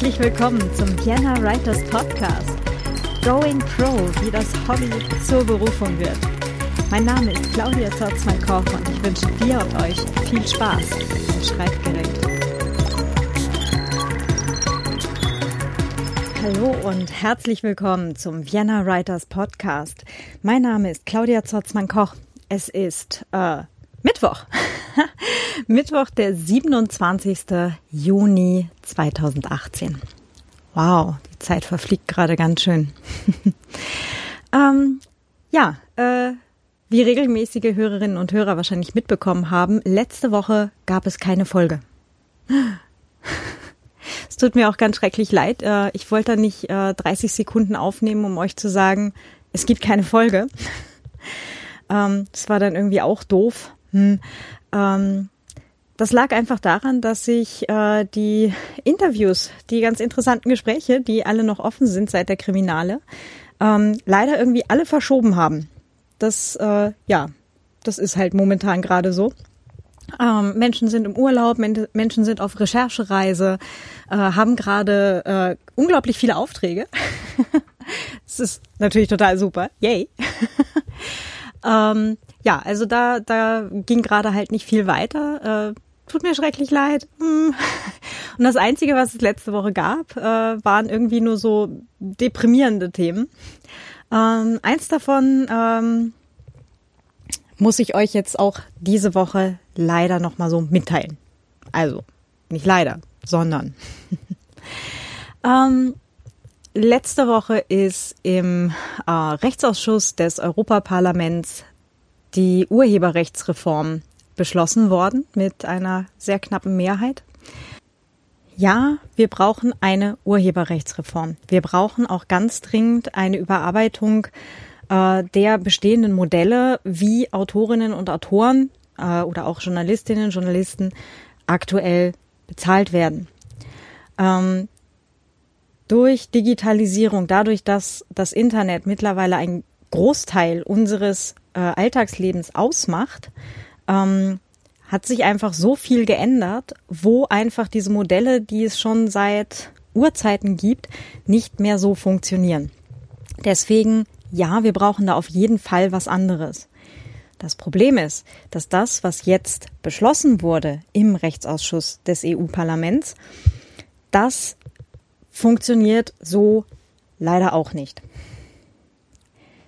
Herzlich willkommen zum Vienna Writers Podcast. Going Pro, wie das Hobby zur Berufung wird. Mein Name ist Claudia Zotzmann-Koch und ich wünsche dir und euch viel Spaß im Schreibgerät. Hallo und herzlich willkommen zum Vienna Writers Podcast. Mein Name ist Claudia Zotzmann-Koch. Es ist äh, Mittwoch. Mittwoch, der 27. Juni 2018. Wow, die Zeit verfliegt gerade ganz schön. ähm, ja, äh, wie regelmäßige Hörerinnen und Hörer wahrscheinlich mitbekommen haben, letzte Woche gab es keine Folge. Es tut mir auch ganz schrecklich leid. Äh, ich wollte da nicht 30 äh, Sekunden aufnehmen, um euch zu sagen, es gibt keine Folge. Ähm, das war dann irgendwie auch doof. Hm. Ähm, das lag einfach daran, dass sich äh, die Interviews, die ganz interessanten Gespräche, die alle noch offen sind seit der Kriminale, ähm, leider irgendwie alle verschoben haben. Das, äh, ja, das ist halt momentan gerade so. Ähm, Menschen sind im Urlaub, Men Menschen sind auf Recherchereise, äh, haben gerade äh, unglaublich viele Aufträge. das ist natürlich total super. Yay. ähm, ja, also da, da ging gerade halt nicht viel weiter. Äh, tut mir schrecklich leid. Hm. Und das Einzige, was es letzte Woche gab, äh, waren irgendwie nur so deprimierende Themen. Ähm, eins davon ähm, muss ich euch jetzt auch diese Woche leider nochmal so mitteilen. Also, nicht leider, sondern. ähm, letzte Woche ist im äh, Rechtsausschuss des Europaparlaments die Urheberrechtsreform beschlossen worden mit einer sehr knappen Mehrheit. Ja, wir brauchen eine Urheberrechtsreform. Wir brauchen auch ganz dringend eine Überarbeitung äh, der bestehenden Modelle, wie Autorinnen und Autoren äh, oder auch Journalistinnen und Journalisten aktuell bezahlt werden. Ähm, durch Digitalisierung, dadurch, dass das Internet mittlerweile ein Großteil unseres äh, Alltagslebens ausmacht, ähm, hat sich einfach so viel geändert, wo einfach diese Modelle, die es schon seit Urzeiten gibt, nicht mehr so funktionieren. Deswegen, ja, wir brauchen da auf jeden Fall was anderes. Das Problem ist, dass das, was jetzt beschlossen wurde im Rechtsausschuss des EU-Parlaments, das funktioniert so leider auch nicht.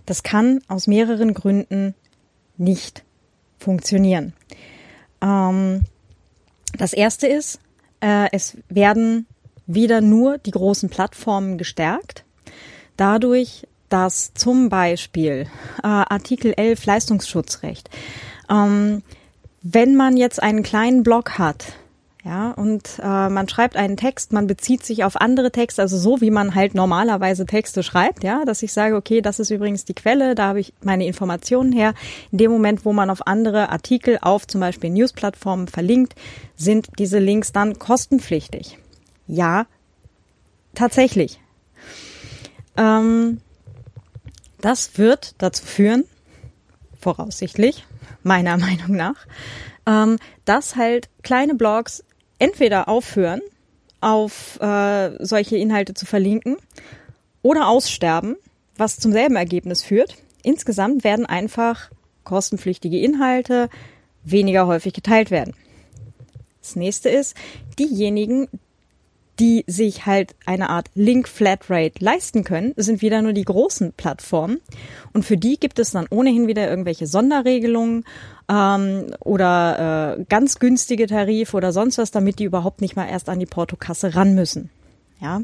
Das kann aus mehreren Gründen nicht funktionieren. Ähm, das erste ist, äh, es werden wieder nur die großen Plattformen gestärkt. Dadurch, dass zum Beispiel äh, Artikel 11 Leistungsschutzrecht, ähm, wenn man jetzt einen kleinen Blog hat, ja, und äh, man schreibt einen Text, man bezieht sich auf andere Texte, also so wie man halt normalerweise Texte schreibt, ja, dass ich sage, okay, das ist übrigens die Quelle, da habe ich meine Informationen her. In dem Moment, wo man auf andere Artikel auf zum Beispiel Newsplattformen verlinkt, sind diese Links dann kostenpflichtig. Ja, tatsächlich. Ähm, das wird dazu führen, voraussichtlich, meiner Meinung nach, ähm, dass halt kleine Blogs entweder aufhören, auf äh, solche Inhalte zu verlinken oder aussterben, was zum selben Ergebnis führt. Insgesamt werden einfach kostenpflichtige Inhalte weniger häufig geteilt werden. Das nächste ist, diejenigen, die sich halt eine Art Link Flatrate leisten können, sind wieder nur die großen Plattformen. Und für die gibt es dann ohnehin wieder irgendwelche Sonderregelungen ähm, oder äh, ganz günstige Tarife oder sonst was, damit die überhaupt nicht mal erst an die Portokasse ran müssen. Ja,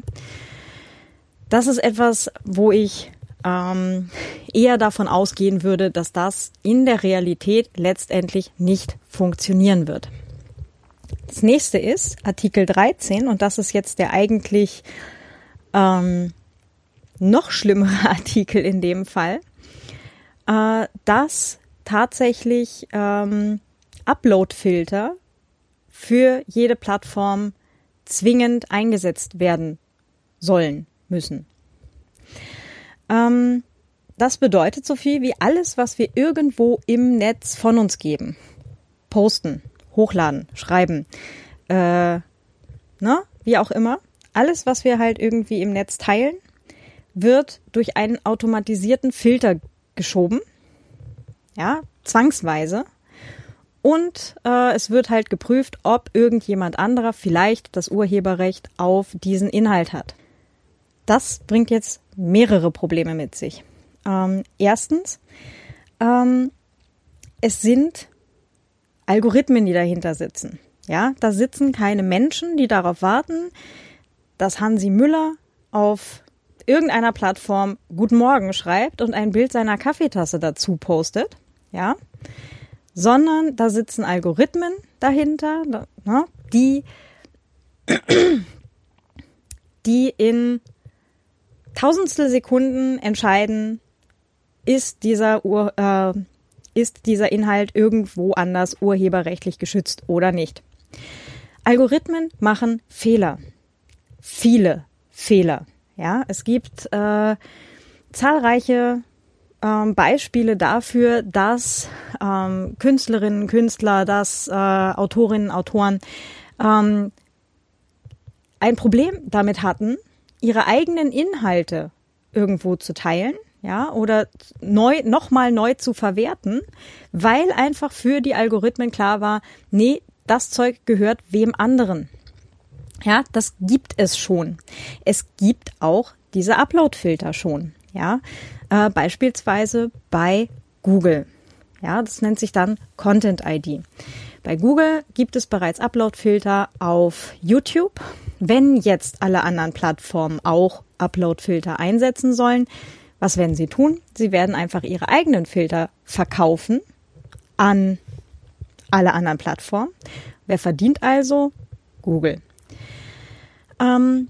das ist etwas, wo ich ähm, eher davon ausgehen würde, dass das in der Realität letztendlich nicht funktionieren wird. Das nächste ist Artikel 13 und das ist jetzt der eigentlich ähm, noch schlimmere Artikel in dem Fall, äh, dass tatsächlich ähm, Upload-Filter für jede Plattform zwingend eingesetzt werden sollen, müssen. Ähm, das bedeutet so viel wie alles, was wir irgendwo im Netz von uns geben. Posten, hochladen, schreiben, äh, ne, wie auch immer. alles, was wir halt irgendwie im Netz teilen, wird durch einen automatisierten Filter geschoben. Ja, zwangsweise. Und äh, es wird halt geprüft, ob irgendjemand anderer vielleicht das Urheberrecht auf diesen Inhalt hat. Das bringt jetzt mehrere Probleme mit sich. Ähm, erstens, ähm, es sind Algorithmen, die dahinter sitzen. Ja, da sitzen keine Menschen, die darauf warten, dass Hansi Müller auf irgendeiner Plattform Guten Morgen schreibt und ein Bild seiner Kaffeetasse dazu postet. Ja, sondern da sitzen Algorithmen dahinter, ne, die, die in tausendstel Sekunden entscheiden, ist dieser, äh, ist dieser Inhalt irgendwo anders urheberrechtlich geschützt oder nicht. Algorithmen machen Fehler. Viele Fehler. Ja, es gibt äh, zahlreiche ähm, Beispiele dafür, dass ähm, Künstlerinnen, Künstler, dass äh, Autorinnen, Autoren ähm, ein Problem damit hatten, ihre eigenen Inhalte irgendwo zu teilen, ja, oder neu, nochmal neu zu verwerten, weil einfach für die Algorithmen klar war, nee, das Zeug gehört wem anderen. Ja, das gibt es schon. Es gibt auch diese Upload-Filter schon. Ja, äh, beispielsweise bei Google. Ja, das nennt sich dann Content ID. Bei Google gibt es bereits Upload-Filter auf YouTube. Wenn jetzt alle anderen Plattformen auch Upload-Filter einsetzen sollen, was werden sie tun? Sie werden einfach ihre eigenen Filter verkaufen an alle anderen Plattformen. Wer verdient also? Google. Ähm,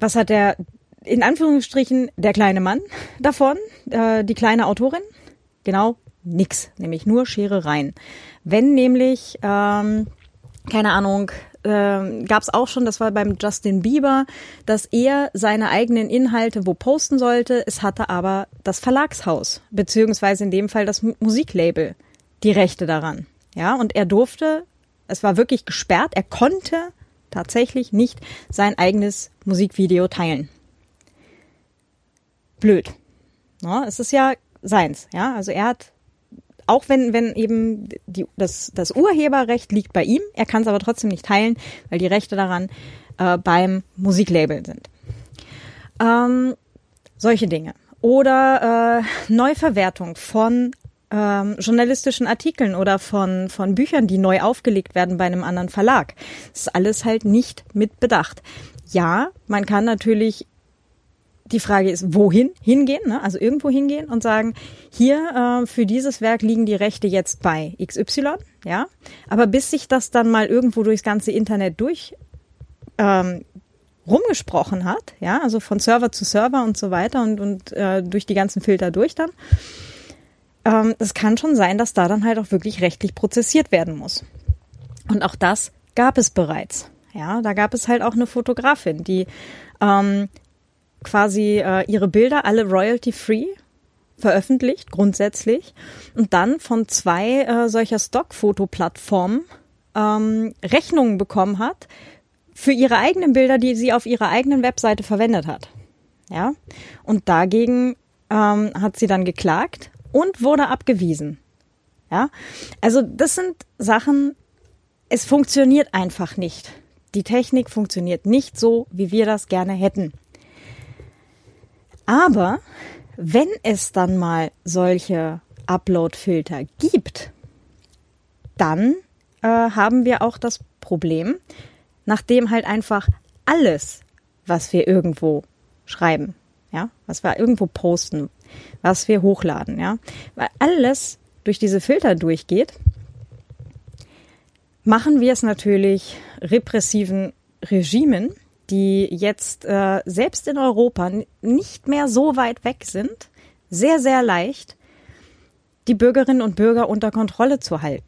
was hat der in Anführungsstrichen der kleine Mann davon, äh, die kleine Autorin? Genau, nix, nämlich nur Scherereien. Wenn nämlich, ähm, keine Ahnung, äh, gab es auch schon, das war beim Justin Bieber, dass er seine eigenen Inhalte wo posten sollte. Es hatte aber das Verlagshaus, beziehungsweise in dem Fall das Musiklabel, die Rechte daran. Ja, und er durfte, es war wirklich gesperrt, er konnte tatsächlich nicht sein eigenes Musikvideo teilen blöd. Ja, es ist ja seins, ja. Also er hat, auch wenn, wenn eben die, das, das Urheberrecht liegt bei ihm, er kann es aber trotzdem nicht teilen, weil die Rechte daran äh, beim Musiklabel sind. Ähm, solche Dinge. Oder äh, Neuverwertung von ähm, journalistischen Artikeln oder von, von Büchern, die neu aufgelegt werden bei einem anderen Verlag. Das ist alles halt nicht mit Bedacht. Ja, man kann natürlich die Frage ist, wohin hingehen, ne? also irgendwo hingehen und sagen, hier äh, für dieses Werk liegen die Rechte jetzt bei XY, ja. Aber bis sich das dann mal irgendwo durchs ganze Internet durch ähm, rumgesprochen hat, ja, also von Server zu Server und so weiter und, und äh, durch die ganzen Filter durch dann, ähm, es kann schon sein, dass da dann halt auch wirklich rechtlich prozessiert werden muss. Und auch das gab es bereits. Ja, da gab es halt auch eine Fotografin, die ähm, quasi äh, ihre Bilder alle royalty-free veröffentlicht, grundsätzlich, und dann von zwei äh, solcher Stockfoto-Plattformen ähm, Rechnungen bekommen hat für ihre eigenen Bilder, die sie auf ihrer eigenen Webseite verwendet hat. Ja, und dagegen ähm, hat sie dann geklagt und wurde abgewiesen. Ja, also das sind Sachen, es funktioniert einfach nicht. Die Technik funktioniert nicht so, wie wir das gerne hätten. Aber wenn es dann mal solche Upload-Filter gibt, dann äh, haben wir auch das Problem, nachdem halt einfach alles, was wir irgendwo schreiben, ja, was wir irgendwo posten, was wir hochladen, ja, weil alles durch diese Filter durchgeht, machen wir es natürlich repressiven Regimen die jetzt äh, selbst in Europa nicht mehr so weit weg sind, sehr, sehr leicht, die Bürgerinnen und Bürger unter Kontrolle zu halten.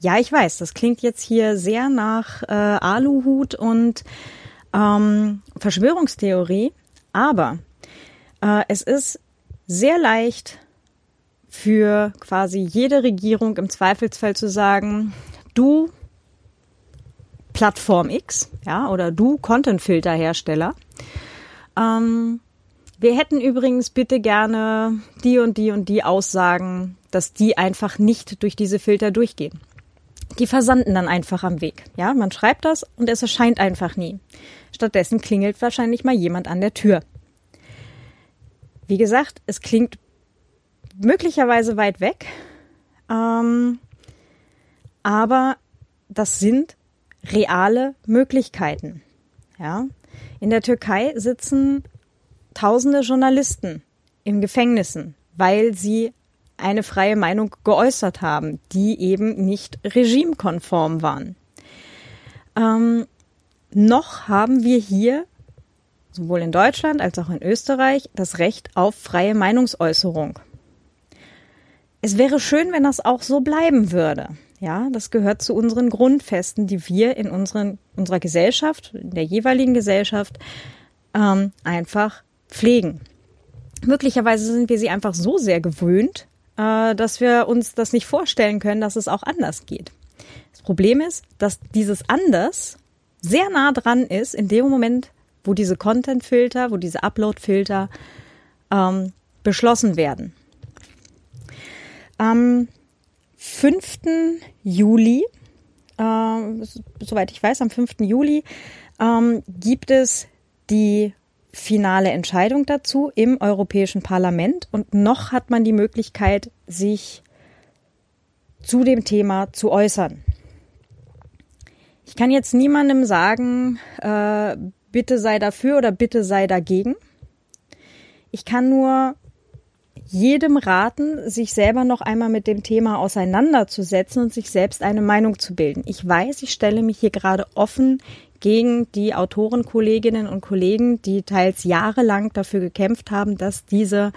Ja, ich weiß, das klingt jetzt hier sehr nach äh, Aluhut und ähm, Verschwörungstheorie, aber äh, es ist sehr leicht für quasi jede Regierung im Zweifelsfall zu sagen, du Plattform X, ja, oder du Content-Filter-Hersteller. Ähm, wir hätten übrigens bitte gerne die und die und die Aussagen, dass die einfach nicht durch diese Filter durchgehen. Die versanden dann einfach am Weg. Ja, man schreibt das und es erscheint einfach nie. Stattdessen klingelt wahrscheinlich mal jemand an der Tür. Wie gesagt, es klingt möglicherweise weit weg, ähm, aber das sind reale Möglichkeiten. Ja, in der Türkei sitzen tausende Journalisten in Gefängnissen, weil sie eine freie Meinung geäußert haben, die eben nicht regimekonform waren. Ähm, noch haben wir hier, sowohl in Deutschland als auch in Österreich, das Recht auf freie Meinungsäußerung. Es wäre schön, wenn das auch so bleiben würde. Ja, das gehört zu unseren Grundfesten, die wir in unseren, unserer Gesellschaft, in der jeweiligen Gesellschaft ähm, einfach pflegen. Möglicherweise sind wir sie einfach so sehr gewöhnt, äh, dass wir uns das nicht vorstellen können, dass es auch anders geht. Das Problem ist, dass dieses anders sehr nah dran ist in dem Moment, wo diese Content-Filter, wo diese Upload-Filter ähm, beschlossen werden. Am 5. Juli, äh, soweit ich weiß, am 5. Juli ähm, gibt es die finale Entscheidung dazu im Europäischen Parlament und noch hat man die Möglichkeit, sich zu dem Thema zu äußern. Ich kann jetzt niemandem sagen, äh, bitte sei dafür oder bitte sei dagegen. Ich kann nur jedem raten, sich selber noch einmal mit dem Thema auseinanderzusetzen und sich selbst eine Meinung zu bilden. Ich weiß, ich stelle mich hier gerade offen gegen die Autorenkolleginnen und Kollegen, die teils jahrelang dafür gekämpft haben, dass diese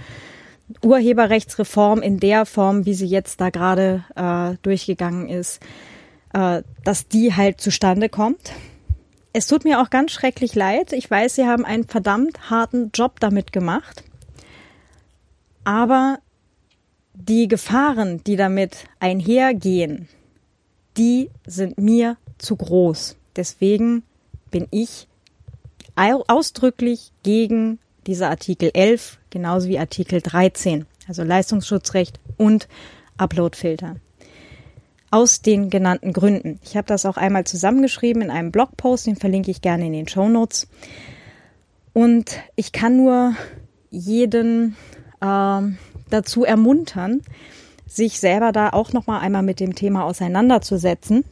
Urheberrechtsreform in der Form, wie sie jetzt da gerade äh, durchgegangen ist, äh, dass die halt zustande kommt. Es tut mir auch ganz schrecklich leid. Ich weiß, Sie haben einen verdammt harten Job damit gemacht. Aber die Gefahren, die damit einhergehen, die sind mir zu groß. Deswegen bin ich ausdrücklich gegen diese Artikel 11, genauso wie Artikel 13, also Leistungsschutzrecht und Uploadfilter. Aus den genannten Gründen. Ich habe das auch einmal zusammengeschrieben in einem Blogpost, den verlinke ich gerne in den Show Notes. Und ich kann nur jeden äh, dazu ermuntern, sich selber da auch noch mal einmal mit dem Thema auseinanderzusetzen.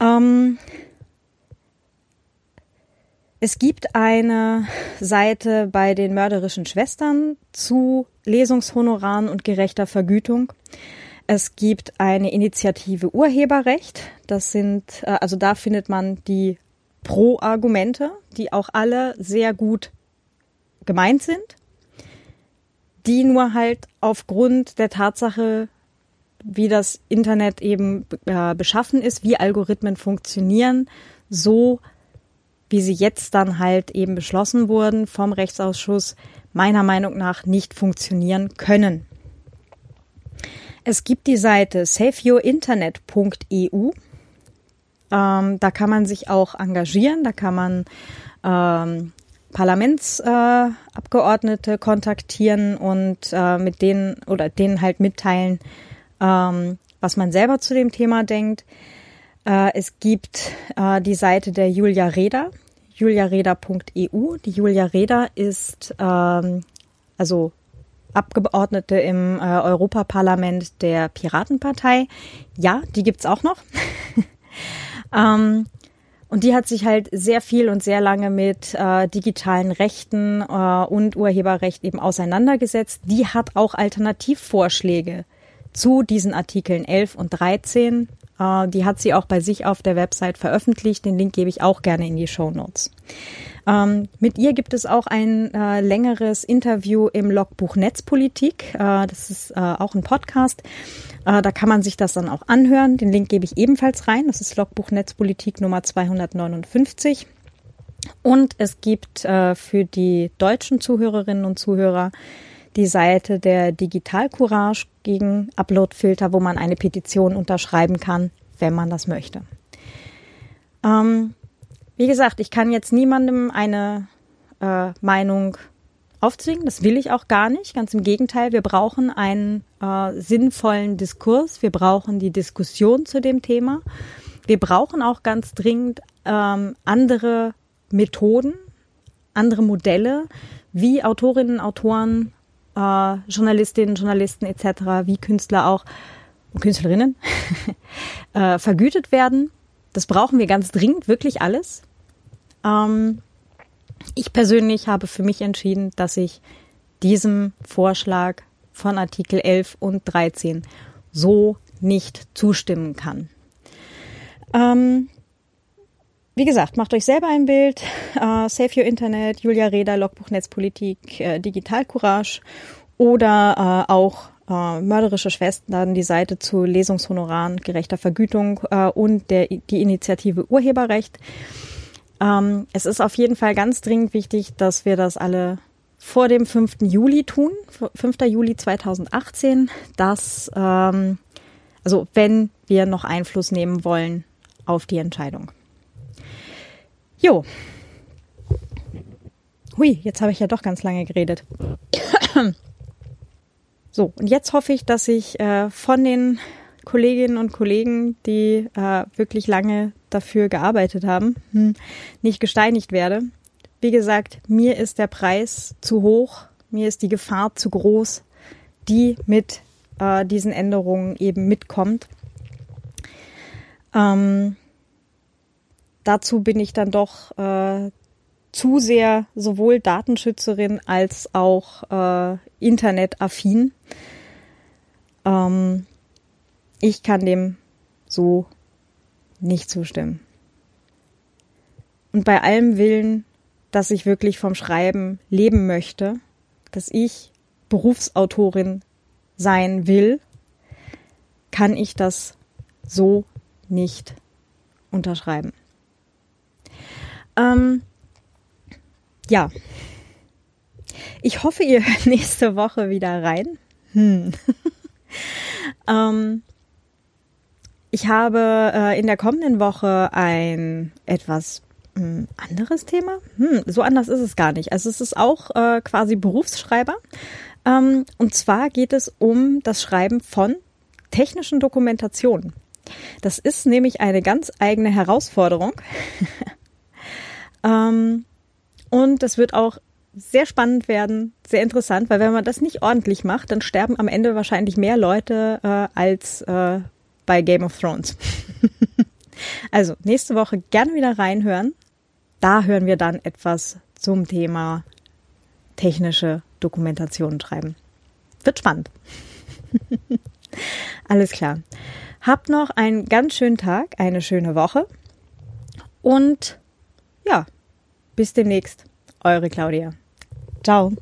Ähm, es gibt eine Seite bei den mörderischen Schwestern zu Lesungshonoraren und gerechter Vergütung. Es gibt eine Initiative Urheberrecht. Das sind, äh, also da findet man die Pro-Argumente, die auch alle sehr gut gemeint sind, die nur halt aufgrund der Tatsache, wie das Internet eben äh, beschaffen ist, wie Algorithmen funktionieren, so wie sie jetzt dann halt eben beschlossen wurden vom Rechtsausschuss, meiner Meinung nach nicht funktionieren können. Es gibt die Seite saveyourinternet.eu. Ähm, da kann man sich auch engagieren, da kann man ähm, Parlamentsabgeordnete äh, kontaktieren und äh, mit denen oder denen halt mitteilen, ähm, was man selber zu dem Thema denkt. Äh, es gibt äh, die Seite der Julia Reda, juliareda.eu. Die Julia Reda ist ähm, also Abgeordnete im äh, Europaparlament der Piratenpartei. Ja, die gibt's auch noch. ähm, und die hat sich halt sehr viel und sehr lange mit äh, digitalen Rechten äh, und Urheberrecht eben auseinandergesetzt. Die hat auch Alternativvorschläge zu diesen Artikeln 11 und 13 äh, die hat sie auch bei sich auf der Website veröffentlicht. Den Link gebe ich auch gerne in die Show Notes. Ähm, mit ihr gibt es auch ein äh, längeres Interview im Logbuch Netzpolitik. Äh, das ist äh, auch ein Podcast. Äh, da kann man sich das dann auch anhören. Den Link gebe ich ebenfalls rein. Das ist Logbuch Netzpolitik Nummer 259. Und es gibt äh, für die deutschen Zuhörerinnen und Zuhörer die Seite der Digital Courage gegen Uploadfilter, wo man eine Petition unterschreiben kann, wenn man das möchte. Ähm, wie gesagt, ich kann jetzt niemandem eine äh, Meinung aufzwingen. Das will ich auch gar nicht. Ganz im Gegenteil, wir brauchen einen äh, sinnvollen Diskurs. Wir brauchen die Diskussion zu dem Thema. Wir brauchen auch ganz dringend ähm, andere Methoden, andere Modelle, wie Autorinnen, Autoren, äh, Journalistinnen, Journalisten etc., wie Künstler auch Künstlerinnen äh, vergütet werden. Das brauchen wir ganz dringend, wirklich alles. Ähm, ich persönlich habe für mich entschieden, dass ich diesem Vorschlag von Artikel 11 und 13 so nicht zustimmen kann. Ähm, wie gesagt, macht euch selber ein Bild. Uh, Save Your Internet, Julia Reda, Logbuch Netzpolitik, äh, Digital Courage oder äh, auch äh, mörderische Schwestern, die Seite zu Lesungshonoraren, gerechter Vergütung äh, und der, die Initiative Urheberrecht. Ähm, es ist auf jeden Fall ganz dringend wichtig, dass wir das alle vor dem 5. Juli tun, 5. Juli 2018, dass, ähm, also wenn wir noch Einfluss nehmen wollen auf die Entscheidung. Jo. Hui, jetzt habe ich ja doch ganz lange geredet. So, und jetzt hoffe ich, dass ich äh, von den Kolleginnen und Kollegen, die äh, wirklich lange dafür gearbeitet haben, hm, nicht gesteinigt werde. Wie gesagt, mir ist der Preis zu hoch, mir ist die Gefahr zu groß, die mit äh, diesen Änderungen eben mitkommt. Ähm, dazu bin ich dann doch äh, zu sehr sowohl Datenschützerin als auch äh, internetaffin. Ähm, ich kann dem so nicht zustimmen. Und bei allem Willen, dass ich wirklich vom Schreiben leben möchte, dass ich Berufsautorin sein will, kann ich das so nicht unterschreiben. Ähm, ja. Ich hoffe, ihr hört nächste Woche wieder rein. Hm. ähm, ich habe äh, in der kommenden Woche ein etwas hm, anderes Thema. Hm, so anders ist es gar nicht. Also es ist auch äh, quasi Berufsschreiber. Ähm, und zwar geht es um das Schreiben von technischen Dokumentationen. Das ist nämlich eine ganz eigene Herausforderung. ähm, und das wird auch sehr spannend werden, sehr interessant, weil wenn man das nicht ordentlich macht, dann sterben am Ende wahrscheinlich mehr Leute äh, als äh, bei Game of Thrones. also nächste Woche gerne wieder reinhören. Da hören wir dann etwas zum Thema technische Dokumentation schreiben. Wird spannend. Alles klar. Habt noch einen ganz schönen Tag, eine schöne Woche und ja, bis demnächst. Eure Claudia. Ciao.